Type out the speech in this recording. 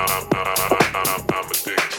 I'm addicted.